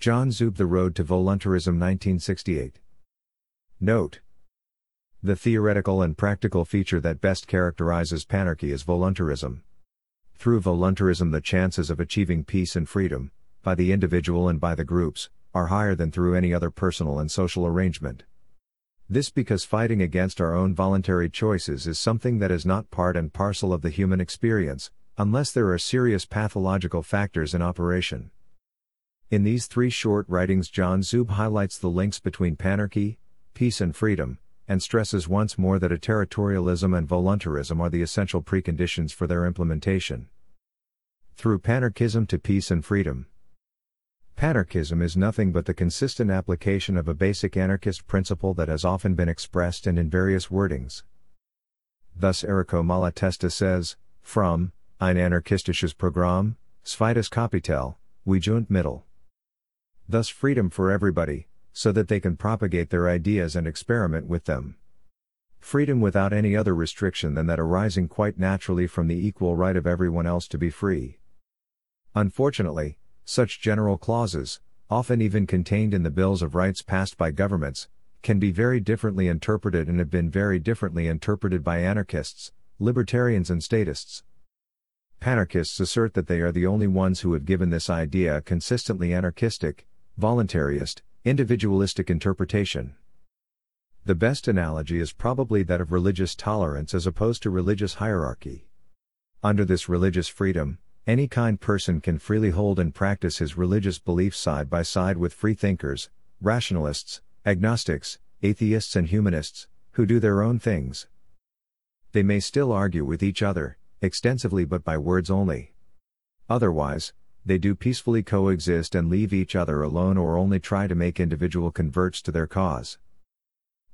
John Zube The Road to Voluntarism 1968. Note. The theoretical and practical feature that best characterizes panarchy is voluntarism. Through voluntarism, the chances of achieving peace and freedom, by the individual and by the groups, are higher than through any other personal and social arrangement. This because fighting against our own voluntary choices is something that is not part and parcel of the human experience, unless there are serious pathological factors in operation. In these three short writings, John Zube highlights the links between panarchy, peace, and freedom, and stresses once more that a territorialism and voluntarism are the essential preconditions for their implementation. Through panarchism to peace and freedom. Panarchism is nothing but the consistent application of a basic anarchist principle that has often been expressed and in various wordings. Thus Errico Malatesta says, from, ein anarchistisches Programm, zweites Kapital, wie Junt Mittel. Thus freedom for everybody, so that they can propagate their ideas and experiment with them. Freedom without any other restriction than that arising quite naturally from the equal right of everyone else to be free. Unfortunately, such general clauses, often even contained in the bills of rights passed by governments, can be very differently interpreted and have been very differently interpreted by anarchists, libertarians, and statists. Panarchists assert that they are the only ones who have given this idea a consistently anarchistic, voluntarist, individualistic interpretation. The best analogy is probably that of religious tolerance as opposed to religious hierarchy. Under this religious freedom, any kind person can freely hold and practice his religious beliefs side by side with free thinkers, rationalists, agnostics, atheists, and humanists, who do their own things. They may still argue with each other, extensively but by words only. Otherwise, they do peacefully coexist and leave each other alone or only try to make individual converts to their cause.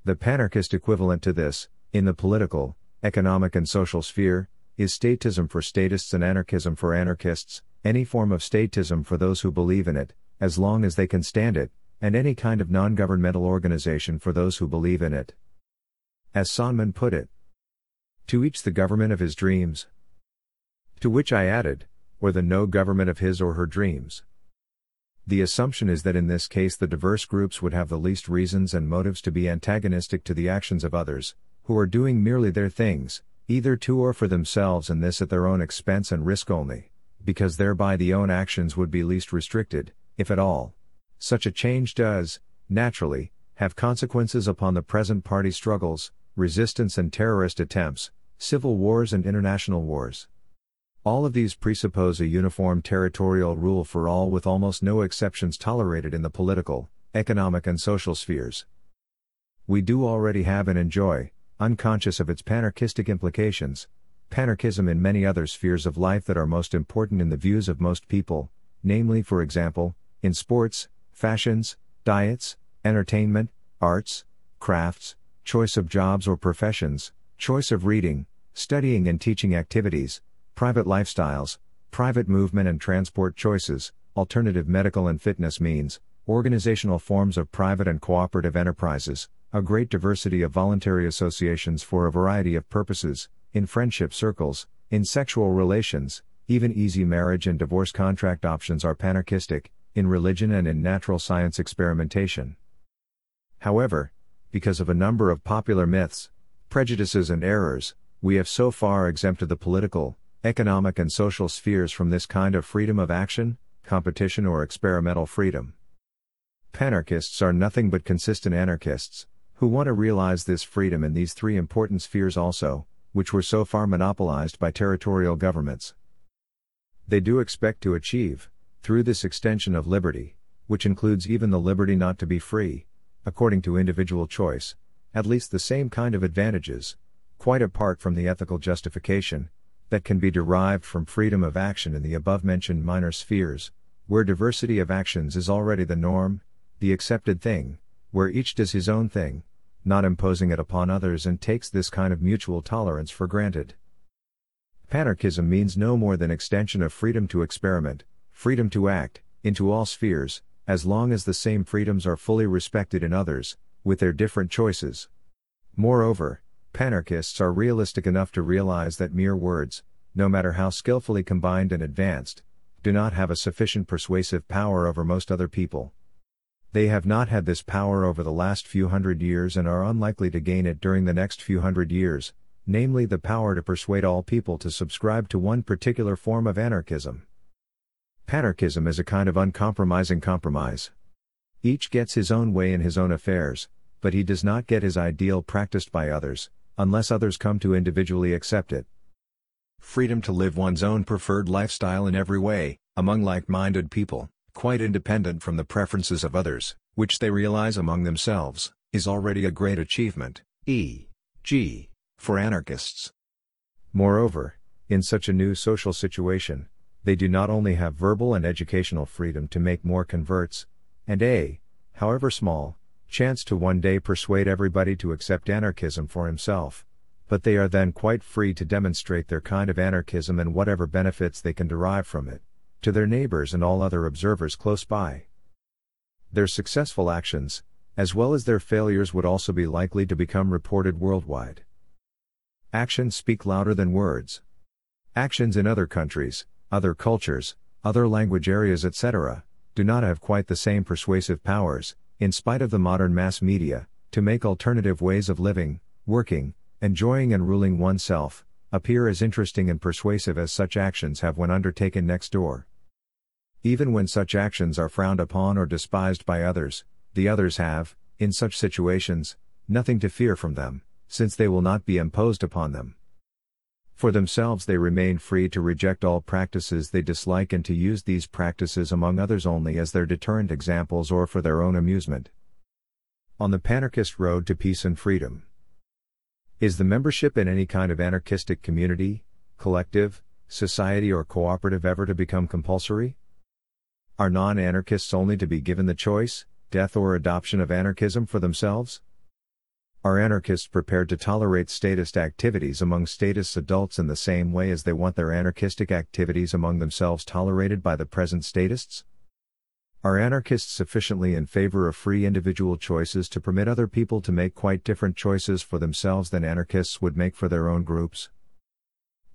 The panarchist equivalent to this, in the political, economic, and social sphere, is statism for statists and anarchism for anarchists, any form of statism for those who believe in it, as long as they can stand it, and any kind of non governmental organization for those who believe in it. As Sonnemann put it, to each the government of his dreams. To which I added, or the no government of his or her dreams. The assumption is that in this case the diverse groups would have the least reasons and motives to be antagonistic to the actions of others, who are doing merely their things, either to or for themselves and this at their own expense and risk only, because thereby the own actions would be least restricted, if at all. Such a change does, naturally, have consequences upon the present party struggles, resistance and terrorist attempts, civil wars and international wars. All of these presuppose a uniform territorial rule for all with almost no exceptions tolerated in the political, economic, and social spheres. We do already have and enjoy, unconscious of its panarchistic implications, panarchism in many other spheres of life that are most important in the views of most people, namely, for example, in sports, fashions, diets, entertainment, arts, crafts, choice of jobs or professions, choice of reading, studying and teaching activities, private lifestyles, private movement and transport choices, alternative medical and fitness means, organizational forms of private and cooperative enterprises, a great diversity of voluntary associations for a variety of purposes, in friendship circles, in sexual relations, even easy marriage and divorce contract options are panarchistic, in religion and in natural science experimentation. However, because of a number of popular myths, prejudices, and errors, we have so far exempted the political, economic, and social spheres from this kind of freedom of action, competition, or experimental freedom. Panarchists are nothing but consistent anarchists, who want to realize this freedom in these three important spheres also, which were so far monopolized by territorial governments. They do expect to achieve, through this extension of liberty, which includes even the liberty not to be free, according to individual choice, at least the same kind of advantages, quite apart from the ethical justification, that can be derived from freedom of action in the above mentioned minor spheres, where diversity of actions is already the norm, the accepted thing, where each does his own thing, not imposing it upon others and takes this kind of mutual tolerance for granted. Panarchism means no more than extension of freedom to experiment, freedom to act, into all spheres, as long as the same freedoms are fully respected in others, with their different choices. Moreover, panarchists are realistic enough to realize that mere words, no matter how skillfully combined and advanced, do not have a sufficient persuasive power over most other people. They have not had this power over the last few hundred years and are unlikely to gain it during the next few hundred years, namely the power to persuade all people to subscribe to one particular form of anarchism. Panarchism is a kind of uncompromising compromise. Each gets his own way in his own affairs, but he does not get his ideal practiced by others, unless others come to individually accept it. Freedom to live one's own preferred lifestyle in every way, among like minded people, quite independent from the preferences of others, which they realize among themselves, is already a great achievement, e.g., for anarchists. Moreover, in such a new social situation, they do not only have verbal and educational freedom to make more converts, and a, however small, chance to one day persuade everybody to accept anarchism for himself, but they are then quite free to demonstrate their kind of anarchism and whatever benefits they can derive from it, to their neighbors and all other observers close by. Their successful actions, as well as their failures, would also be likely to become reported worldwide. Actions speak louder than words. Actions in other countries, other cultures, other language areas, etc., do not have quite the same persuasive powers, in spite of the modern mass media, to make alternative ways of living, working, enjoying, and ruling oneself appear as interesting and persuasive as such actions have when undertaken next door. Even when such actions are frowned upon or despised by others, the others have, in such situations, nothing to fear from them, since they will not be imposed upon them. For themselves, they remain free to reject all practices they dislike and to use these practices among others only as their deterrent examples or for their own amusement. On the panarchist road to peace and freedom. Is the membership in any kind of anarchistic community, collective, society, or cooperative ever to become compulsory? Are non anarchists only to be given the choice, death, or adoption of anarchism for themselves? Are anarchists prepared to tolerate statist activities among statist adults in the same way as they want their anarchistic activities among themselves tolerated by the present statists? Are anarchists sufficiently in favor of free individual choices to permit other people to make quite different choices for themselves than anarchists would make for their own groups?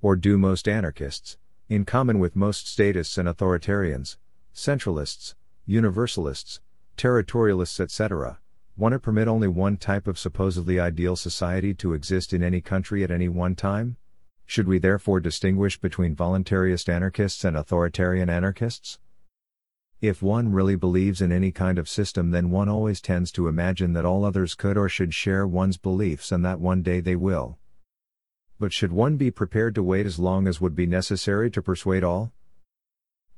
Or do most anarchists, in common with most statists and authoritarians, centralists, universalists, territorialists, etc., want to permit only one type of supposedly ideal society to exist in any country at any one time? Should we therefore distinguish between voluntarist anarchists and authoritarian anarchists? If one really believes in any kind of system, then one always tends to imagine that all others could or should share one's beliefs and that one day they will. But should one be prepared to wait as long as would be necessary to persuade all?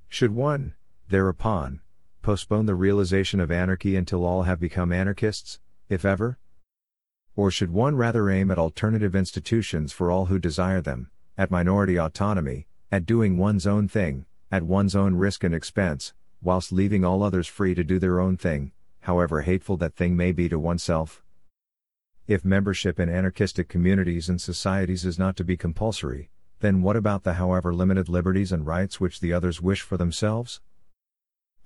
Should one, thereupon, postpone the realization of anarchy until all have become anarchists, if ever? Or should one rather aim at alternative institutions for all who desire them, at minority autonomy, at doing one's own thing, at one's own risk and expense, whilst leaving all others free to do their own thing, however hateful that thing may be to oneself? If membership in anarchistic communities and societies is not to be compulsory, then what about the however limited liberties and rights which the others wish for themselves?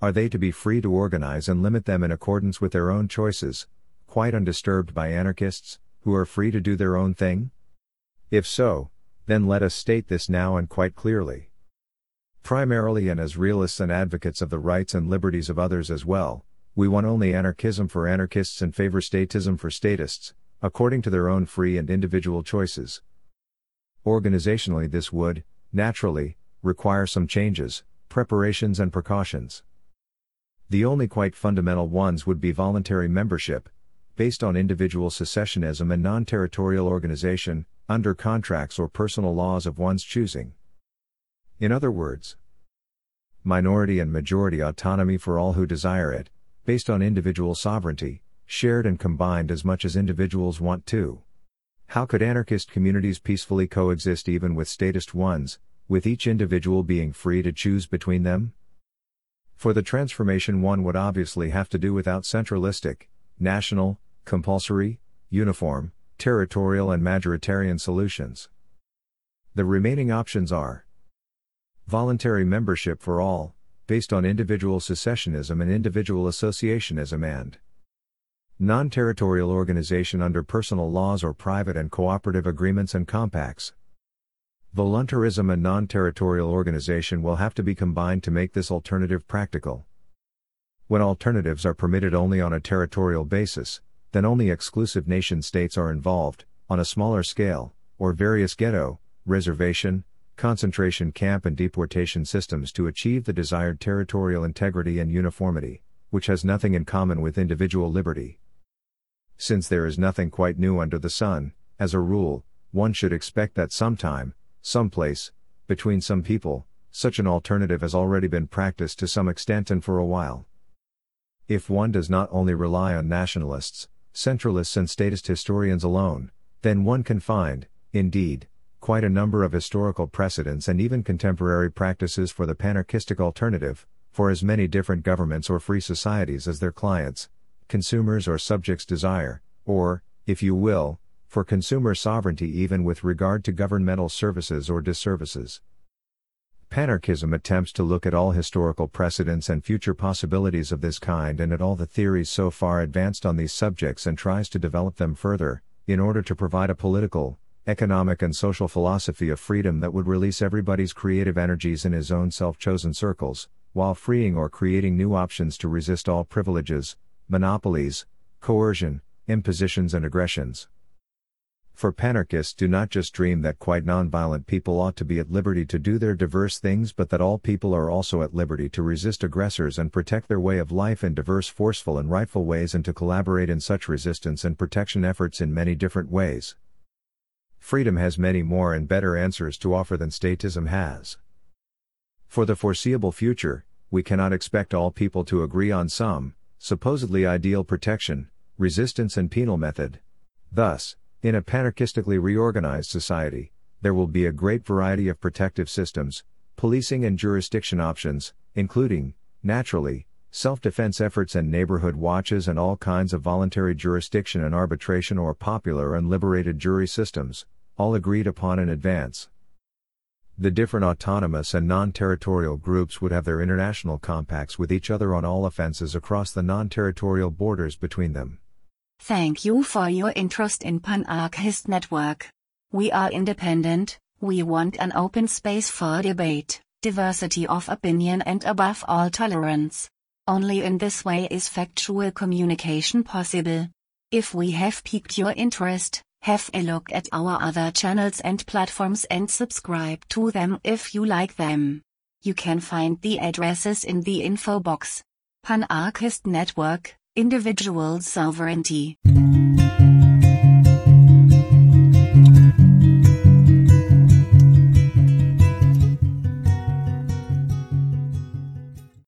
Are they to be free to organize and limit them in accordance with their own choices, quite undisturbed by anarchists, who are free to do their own thing? If so, then let us state this now and quite clearly. Primarily and as realists and advocates of the rights and liberties of others as well, we want only anarchism for anarchists and favor statism for statists, according to their own free and individual choices. Organizationally, this would, naturally, require some changes, preparations, and precautions. The only quite fundamental ones would be voluntary membership, based on individual secessionism and non territorial organization, under contracts or personal laws of one's choosing. In other words, minority and majority autonomy for all who desire it, based on individual sovereignty, shared and combined as much as individuals want to. How could anarchist communities peacefully coexist even with statist ones, with each individual being free to choose between them? For the transformation, one would obviously have to do without centralistic, national, compulsory, uniform, territorial, and majoritarian solutions. The remaining options are voluntary membership for all, based on individual secessionism and individual associationism, and non territorial organization under personal laws or private and cooperative agreements and compacts. Voluntarism and non-territorial organization will have to be combined to make this alternative practical. When alternatives are permitted only on a territorial basis, then only exclusive nation states are involved, on a smaller scale, or various ghetto, reservation, concentration camp and deportation systems to achieve the desired territorial integrity and uniformity, which has nothing in common with individual liberty. Since there is nothing quite new under the sun, as a rule, one should expect that sometime, someplace, between some people, such an alternative has already been practiced to some extent and for a while. If one does not only rely on nationalists, centralists, and statist historians alone, then one can find, indeed, quite a number of historical precedents and even contemporary practices for the panarchistic alternative, for as many different governments or free societies as their clients, consumers or subjects desire, or, if you will, for consumer sovereignty even with regard to governmental services or disservices. Panarchism attempts to look at all historical precedents and future possibilities of this kind and at all the theories so far advanced on these subjects and tries to develop them further, in order to provide a political, economic, and social philosophy of freedom that would release everybody's creative energies in his own self chosen circles, while freeing or creating new options to resist all privileges, monopolies, coercion, impositions, and aggressions. For panarchists do not just dream that quite nonviolent people ought to be at liberty to do their diverse things but that all people are also at liberty to resist aggressors and protect their way of life in diverse forceful and rightful ways and to collaborate in such resistance and protection efforts in many different ways. Freedom has many more and better answers to offer than statism has. For the foreseeable future, we cannot expect all people to agree on some, supposedly ideal protection, resistance and penal method. Thus, in a panarchistically reorganized society, there will be a great variety of protective systems, policing and jurisdiction options, including, naturally, self defense efforts and neighborhood watches and all kinds of voluntary jurisdiction and arbitration or popular and liberated jury systems, all agreed upon in advance. The different autonomous and non territorial groups would have their international compacts with each other on all offenses across the non territorial borders between them. Thank you for your interest in Panarchist Network. We are independent, we want an open space for debate, diversity of opinion and above all tolerance. Only in this way is factual communication possible. If we have piqued your interest, have a look at our other channels and platforms and subscribe to them if you like them. You can find the addresses in the info box. Panarchist Network individual sovereignty.